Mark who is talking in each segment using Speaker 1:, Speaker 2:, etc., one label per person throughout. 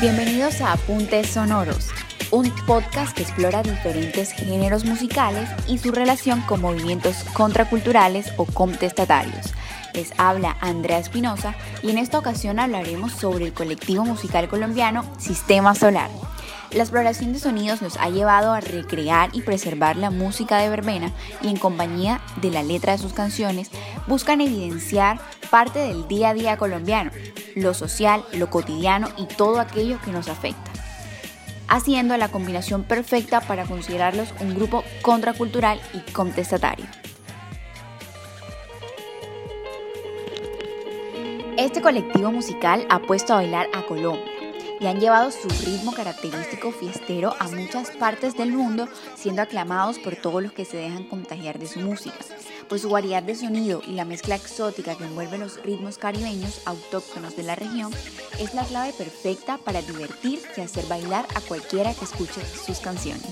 Speaker 1: Bienvenidos a Apuntes Sonoros, un podcast que explora diferentes géneros musicales y su relación con movimientos contraculturales o contestatarios. Les habla Andrea Espinosa y en esta ocasión hablaremos sobre el colectivo musical colombiano Sistema Solar. La exploración de sonidos nos ha llevado a recrear y preservar la música de verbena y en compañía de la letra de sus canciones buscan evidenciar parte del día a día colombiano, lo social, lo cotidiano y todo aquello que nos afecta haciendo la combinación perfecta para considerarlos un grupo contracultural y contestatario. Este colectivo musical ha puesto a bailar a Colombia y han llevado su ritmo característico fiestero a muchas partes del mundo, siendo aclamados por todos los que se dejan contagiar de su música, pues su variedad de sonido y la mezcla exótica que envuelve los ritmos caribeños autóctonos de la región es la clave perfecta para divertir y hacer bailar a cualquiera que escuche sus canciones.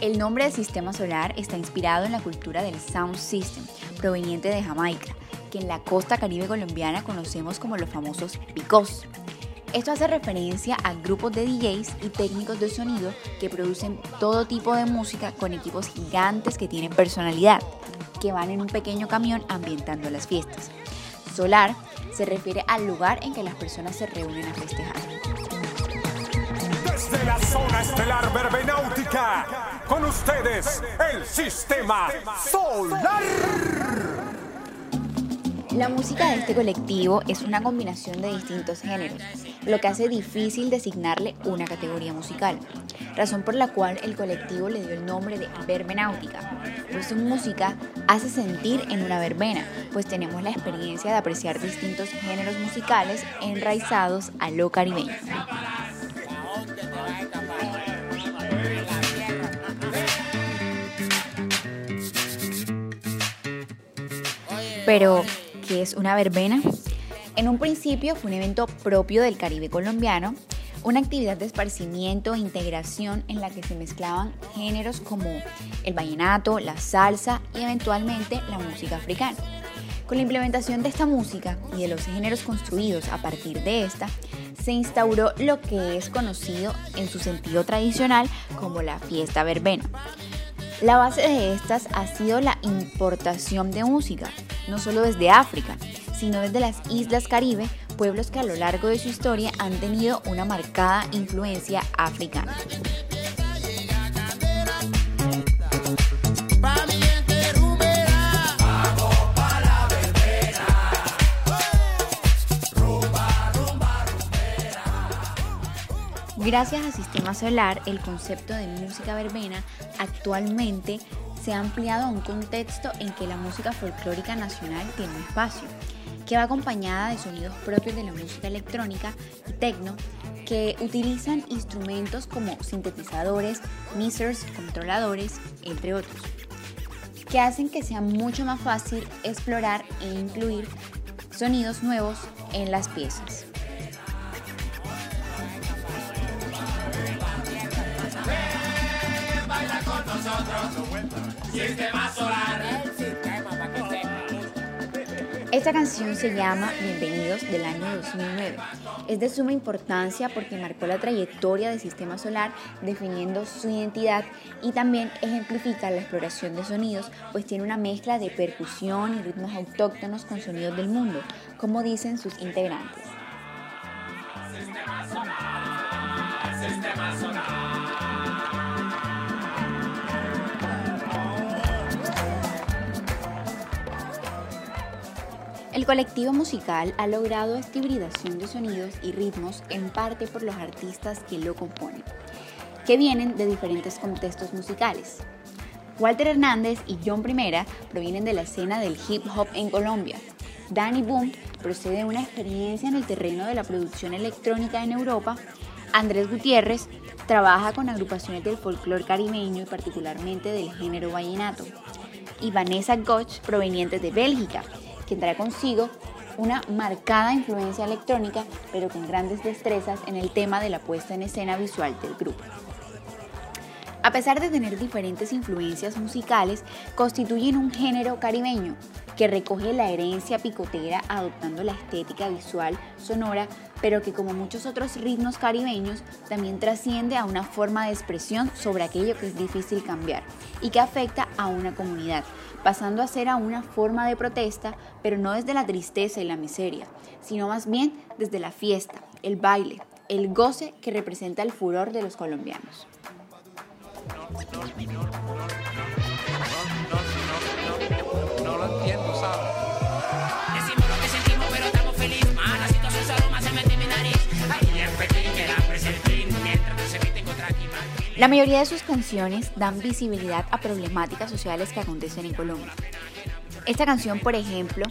Speaker 1: El nombre del sistema solar está inspirado en la cultura del sound system, proveniente de Jamaica, que en la costa caribe colombiana conocemos como los famosos picos. Esto hace referencia a grupos de DJs y técnicos de sonido que producen todo tipo de música con equipos gigantes que tienen personalidad, que van en un pequeño camión ambientando las fiestas. Solar se refiere al lugar en que las personas se reúnen a festejar.
Speaker 2: Desde la zona estelar verbenáutica, con ustedes el sistema solar.
Speaker 1: La música de este colectivo es una combinación de distintos géneros, lo que hace difícil designarle una categoría musical, razón por la cual el colectivo le dio el nombre de verbenáutica, pues su música hace sentir en una verbena, pues tenemos la experiencia de apreciar distintos géneros musicales enraizados a lo caribeño. Pero, es una verbena. En un principio fue un evento propio del Caribe colombiano, una actividad de esparcimiento e integración en la que se mezclaban géneros como el vallenato, la salsa y eventualmente la música africana. Con la implementación de esta música y de los géneros construidos a partir de esta, se instauró lo que es conocido en su sentido tradicional como la fiesta verbena. La base de estas ha sido la importación de música, no solo desde África, sino desde las Islas Caribe, pueblos que a lo largo de su historia han tenido una marcada influencia africana. Gracias al sistema solar, el concepto de música verbena actualmente se ha ampliado a un contexto en que la música folclórica nacional tiene un espacio, que va acompañada de sonidos propios de la música electrónica y tecno, que utilizan instrumentos como sintetizadores, mixers, controladores, entre otros, que hacen que sea mucho más fácil explorar e incluir sonidos nuevos en las piezas. Esta canción se llama Bienvenidos del año 2009. Es de suma importancia porque marcó la trayectoria del sistema solar definiendo su identidad y también ejemplifica la exploración de sonidos, pues tiene una mezcla de percusión y ritmos autóctonos con sonidos del mundo, como dicen sus integrantes. Sistema solar, sistema solar. El colectivo musical ha logrado esta hibridación de sonidos y ritmos en parte por los artistas que lo componen, que vienen de diferentes contextos musicales. Walter Hernández y John Primera provienen de la escena del hip hop en Colombia. Danny Boom procede de una experiencia en el terreno de la producción electrónica en Europa. Andrés Gutiérrez trabaja con agrupaciones del folclore caribeño y particularmente del género vallenato. Y Vanessa Gotch proveniente de Bélgica, que trae consigo una marcada influencia electrónica, pero con grandes destrezas en el tema de la puesta en escena visual del grupo. A pesar de tener diferentes influencias musicales, constituyen un género caribeño que recoge la herencia picotera adoptando la estética visual sonora, pero que como muchos otros ritmos caribeños también trasciende a una forma de expresión sobre aquello que es difícil cambiar y que afecta a una comunidad, pasando a ser a una forma de protesta, pero no desde la tristeza y la miseria, sino más bien desde la fiesta, el baile, el goce que representa el furor de los colombianos. La mayoría de sus canciones dan visibilidad a problemáticas sociales que acontecen en Colombia. Esta canción, por ejemplo,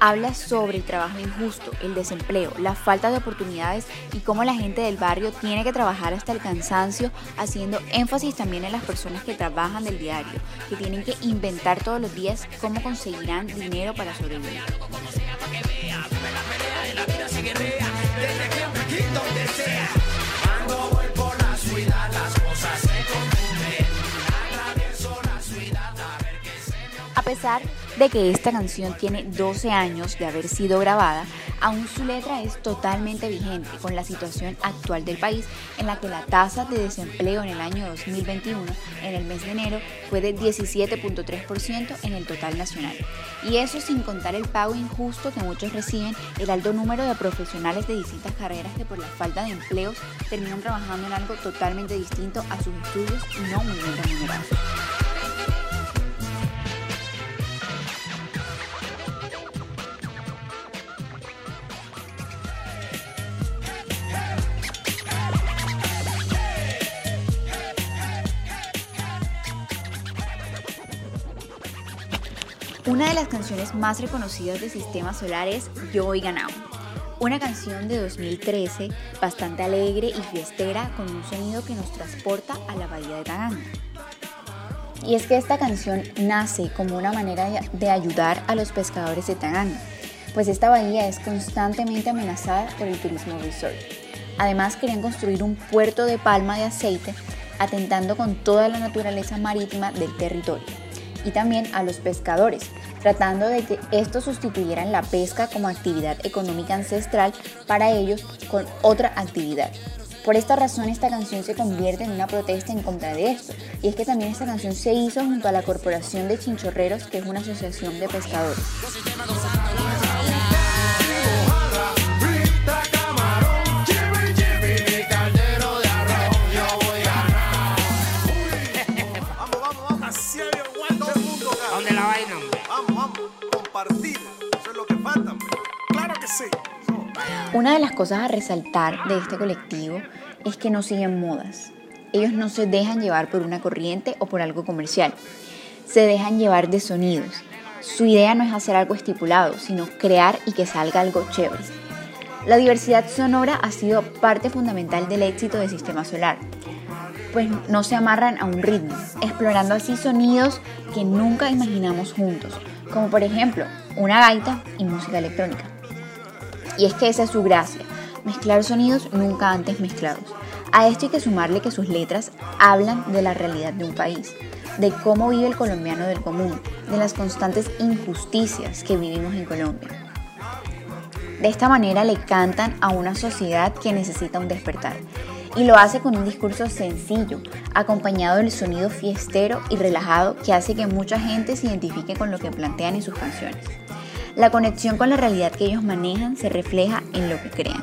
Speaker 1: habla sobre el trabajo injusto, el desempleo, la falta de oportunidades y cómo la gente del barrio tiene que trabajar hasta el cansancio, haciendo énfasis también en las personas que trabajan del diario, que tienen que inventar todos los días cómo conseguirán dinero para sobrevivir. A pesar de que esta canción tiene 12 años de haber sido grabada, aún su letra es totalmente vigente con la situación actual del país en la que la tasa de desempleo en el año 2021, en el mes de enero, fue de 17.3% en el total nacional. Y eso sin contar el pago injusto que muchos reciben, el alto número de profesionales de distintas carreras que por la falta de empleos terminan trabajando en algo totalmente distinto a sus estudios y no muy bien remunerados. Una de las canciones más reconocidas de Sistema Solar es Yo Voy Ganado, una canción de 2013 bastante alegre y fiestera con un sonido que nos transporta a la bahía de Taganga. Y es que esta canción nace como una manera de ayudar a los pescadores de Taganga, pues esta bahía es constantemente amenazada por el turismo resort. Además querían construir un puerto de palma de aceite atentando con toda la naturaleza marítima del territorio y también a los pescadores, tratando de que estos sustituyeran la pesca como actividad económica ancestral para ellos con otra actividad. Por esta razón esta canción se convierte en una protesta en contra de esto. Y es que también esta canción se hizo junto a la Corporación de Chinchorreros, que es una asociación de pescadores. Una de las cosas a resaltar de este colectivo es que no siguen modas. Ellos no se dejan llevar por una corriente o por algo comercial. Se dejan llevar de sonidos. Su idea no es hacer algo estipulado, sino crear y que salga algo chévere. La diversidad sonora ha sido parte fundamental del éxito del sistema solar, pues no se amarran a un ritmo, explorando así sonidos que nunca imaginamos juntos, como por ejemplo una gaita y música electrónica. Y es que esa es su gracia, mezclar sonidos nunca antes mezclados. A esto hay que sumarle que sus letras hablan de la realidad de un país, de cómo vive el colombiano del común, de las constantes injusticias que vivimos en Colombia. De esta manera le cantan a una sociedad que necesita un despertar. Y lo hace con un discurso sencillo, acompañado del sonido fiestero y relajado que hace que mucha gente se identifique con lo que plantean en sus canciones. La conexión con la realidad que ellos manejan se refleja en lo que crean.